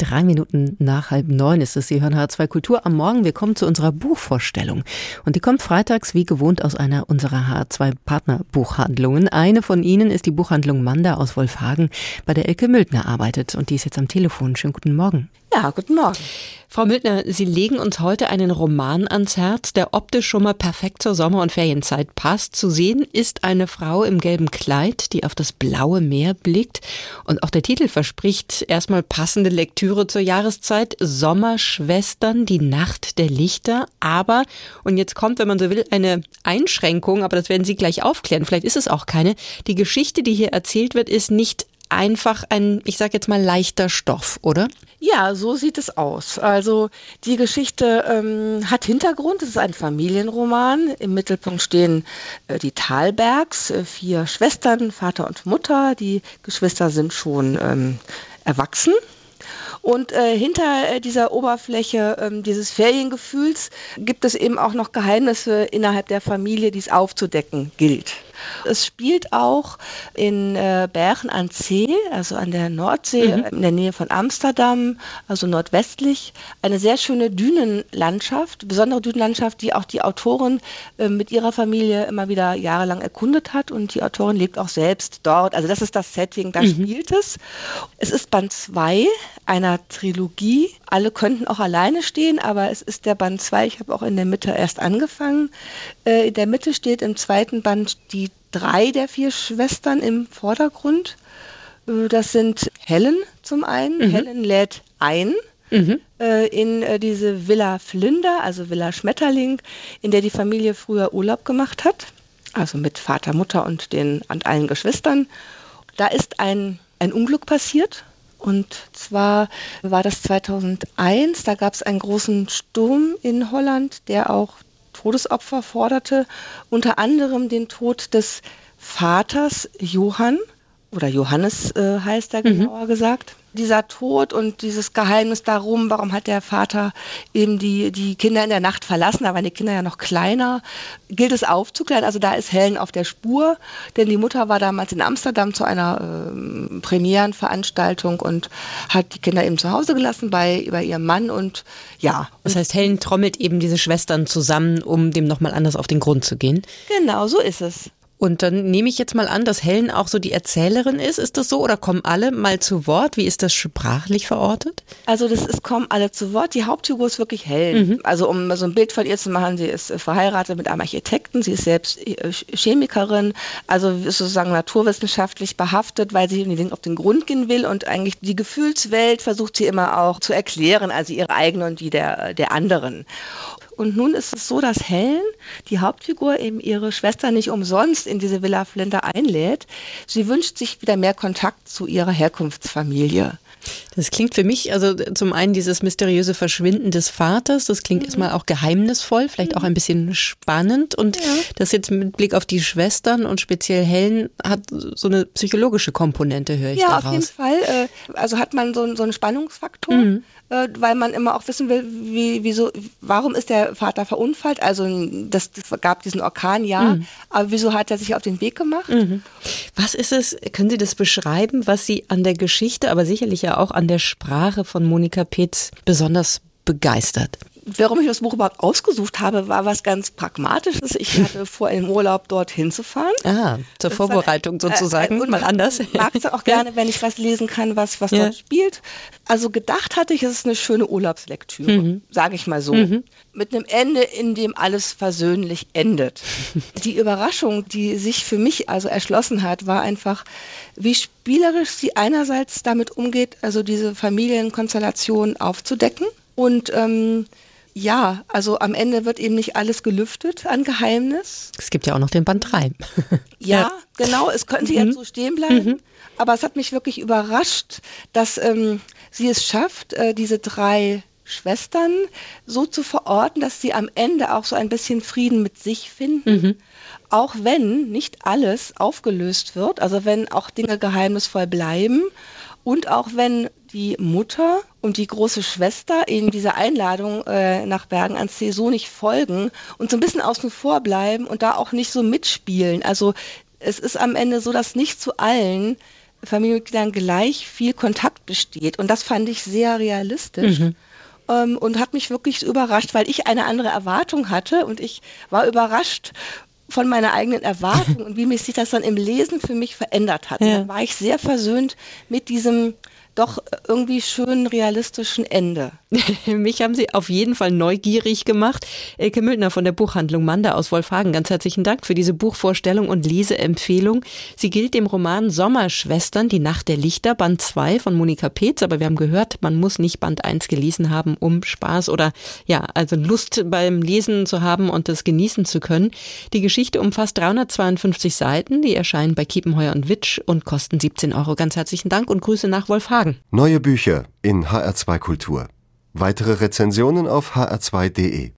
Drei Minuten nach halb neun ist es. Sie hören H2 Kultur am Morgen. Wir kommen zu unserer Buchvorstellung. Und die kommt freitags wie gewohnt aus einer unserer H2 Partnerbuchhandlungen. Eine von ihnen ist die Buchhandlung Manda aus Wolfhagen, bei der Elke Mildner arbeitet. Und die ist jetzt am Telefon. Schönen guten Morgen. Ja, guten Morgen. Frau Mildner, Sie legen uns heute einen Roman ans Herz, der optisch schon mal perfekt zur Sommer- und Ferienzeit passt. Zu sehen ist eine Frau im gelben Kleid, die auf das blaue Meer blickt. Und auch der Titel verspricht erstmal passende Lektüre zur Jahreszeit. Sommerschwestern, die Nacht der Lichter. Aber, und jetzt kommt, wenn man so will, eine Einschränkung, aber das werden Sie gleich aufklären. Vielleicht ist es auch keine. Die Geschichte, die hier erzählt wird, ist nicht einfach ein, ich sage jetzt mal, leichter Stoff, oder? Ja, so sieht es aus. Also die Geschichte ähm, hat Hintergrund. Es ist ein Familienroman. Im Mittelpunkt stehen äh, die Talbergs, äh, vier Schwestern, Vater und Mutter. Die Geschwister sind schon ähm, erwachsen. Und äh, hinter äh, dieser Oberfläche ähm, dieses Feriengefühls gibt es eben auch noch Geheimnisse innerhalb der Familie, die es aufzudecken gilt. Es spielt auch in äh, Bergen an See, also an der Nordsee, mhm. in der Nähe von Amsterdam, also nordwestlich. Eine sehr schöne Dünenlandschaft, besondere Dünenlandschaft, die auch die Autorin äh, mit ihrer Familie immer wieder jahrelang erkundet hat. Und die Autorin lebt auch selbst dort. Also das ist das Setting, da mhm. spielt es. Es ist Band 2 einer Trilogie. Alle könnten auch alleine stehen, aber es ist der Band 2. Ich habe auch in der Mitte erst angefangen. Äh, in der Mitte steht im zweiten Band die drei der vier Schwestern im Vordergrund. Äh, das sind Helen zum einen. Mhm. Helen lädt ein. Mhm. Äh, in äh, diese Villa Flinder, also Villa Schmetterling, in der die Familie früher Urlaub gemacht hat, also mit Vater, Mutter und den und allen Geschwistern. Da ist ein, ein Unglück passiert. Und zwar war das 2001, da gab es einen großen Sturm in Holland, der auch Todesopfer forderte, unter anderem den Tod des Vaters Johann oder Johannes äh, heißt er mhm. genauer mhm. gesagt dieser Tod und dieses Geheimnis darum, warum hat der Vater eben die, die Kinder in der Nacht verlassen, da waren die Kinder ja noch kleiner, gilt es aufzuklären. Also da ist Helen auf der Spur, denn die Mutter war damals in Amsterdam zu einer äh, Premierenveranstaltung und hat die Kinder eben zu Hause gelassen bei, bei ihrem Mann und ja. Das heißt, Helen trommelt eben diese Schwestern zusammen, um dem nochmal anders auf den Grund zu gehen? Genau, so ist es. Und dann nehme ich jetzt mal an, dass Helen auch so die Erzählerin ist. Ist das so oder kommen alle mal zu Wort? Wie ist das sprachlich verortet? Also das ist, kommen alle zu Wort. Die Hauptfigur ist wirklich Helen. Mhm. Also um so ein Bild von ihr zu machen, sie ist verheiratet mit einem Architekten, sie ist selbst äh, Chemikerin, also sozusagen naturwissenschaftlich behaftet, weil sie den auf den Grund gehen will und eigentlich die Gefühlswelt versucht sie immer auch zu erklären, also ihre eigene und die der, der anderen. Und nun ist es so, dass Helen, die Hauptfigur, eben ihre Schwester nicht umsonst in diese Villa Flinter einlädt. Sie wünscht sich wieder mehr Kontakt zu ihrer Herkunftsfamilie. Das klingt für mich, also zum einen dieses mysteriöse Verschwinden des Vaters, das klingt mhm. erstmal auch geheimnisvoll, vielleicht auch ein bisschen spannend und ja. das jetzt mit Blick auf die Schwestern und speziell Helen hat so eine psychologische Komponente, höre ich ja, daraus. Ja, auf jeden Fall. Also hat man so, so einen Spannungsfaktor. Mhm äh, weil man immer auch wissen will, wie, wieso, warum ist der Vater verunfallt? Also das, das gab diesen Orkan, ja, mhm. aber wieso hat er sich auf den Weg gemacht? Mhm. Was ist es, können Sie das beschreiben, was Sie an der Geschichte, aber sicherlich ja auch an der Sprache von Monika Petz besonders begeistert? Warum ich das Buch überhaupt ausgesucht habe, war was ganz Pragmatisches. Ich hatte vor, im Urlaub dorthin zu fahren. Ah, zur Vorbereitung war, sozusagen, äh, mal anders. Ich mag es auch gerne, wenn ich was lesen kann, was, was ja. dort spielt. Also gedacht hatte ich, es ist eine schöne Urlaubslektüre, mhm. sage ich mal so. Mhm. Mit einem Ende, in dem alles versöhnlich endet. Die Überraschung, die sich für mich also erschlossen hat, war einfach, wie spielerisch sie einerseits damit umgeht, also diese Familienkonstellation aufzudecken und ähm, ja, also am Ende wird eben nicht alles gelüftet an Geheimnis. Es gibt ja auch noch den Band 3. ja, genau, es könnte mhm. jetzt so stehen bleiben. Mhm. Aber es hat mich wirklich überrascht, dass ähm, sie es schafft, äh, diese drei Schwestern so zu verorten, dass sie am Ende auch so ein bisschen Frieden mit sich finden. Mhm. Auch wenn nicht alles aufgelöst wird, also wenn auch Dinge geheimnisvoll bleiben und auch wenn die Mutter und die große Schwester in dieser Einladung äh, nach Bergen an See so nicht folgen und so ein bisschen außen vor bleiben und da auch nicht so mitspielen. Also es ist am Ende so, dass nicht zu allen Familienmitgliedern gleich viel Kontakt besteht. Und das fand ich sehr realistisch. Mhm. Ähm, und hat mich wirklich überrascht, weil ich eine andere Erwartung hatte und ich war überrascht von meiner eigenen Erwartung und wie sich das dann im Lesen für mich verändert hat. Ja. Dann war ich sehr versöhnt mit diesem doch irgendwie schön realistischen Ende. Mich haben Sie auf jeden Fall neugierig gemacht. Elke Müldner von der Buchhandlung Manda aus Wolfhagen, ganz herzlichen Dank für diese Buchvorstellung und Leseempfehlung. Sie gilt dem Roman Sommerschwestern, die Nacht der Lichter, Band 2 von Monika Petz, aber wir haben gehört, man muss nicht Band 1 gelesen haben, um Spaß oder ja, also Lust beim Lesen zu haben und das genießen zu können. Die Geschichte umfasst 352 Seiten, die erscheinen bei Kiepenheuer und Witsch und kosten 17 Euro. Ganz herzlichen Dank und Grüße nach Wolfhagen sagen. Neue Bücher in HR2 Kultur. Weitere Rezensionen auf hr2.de.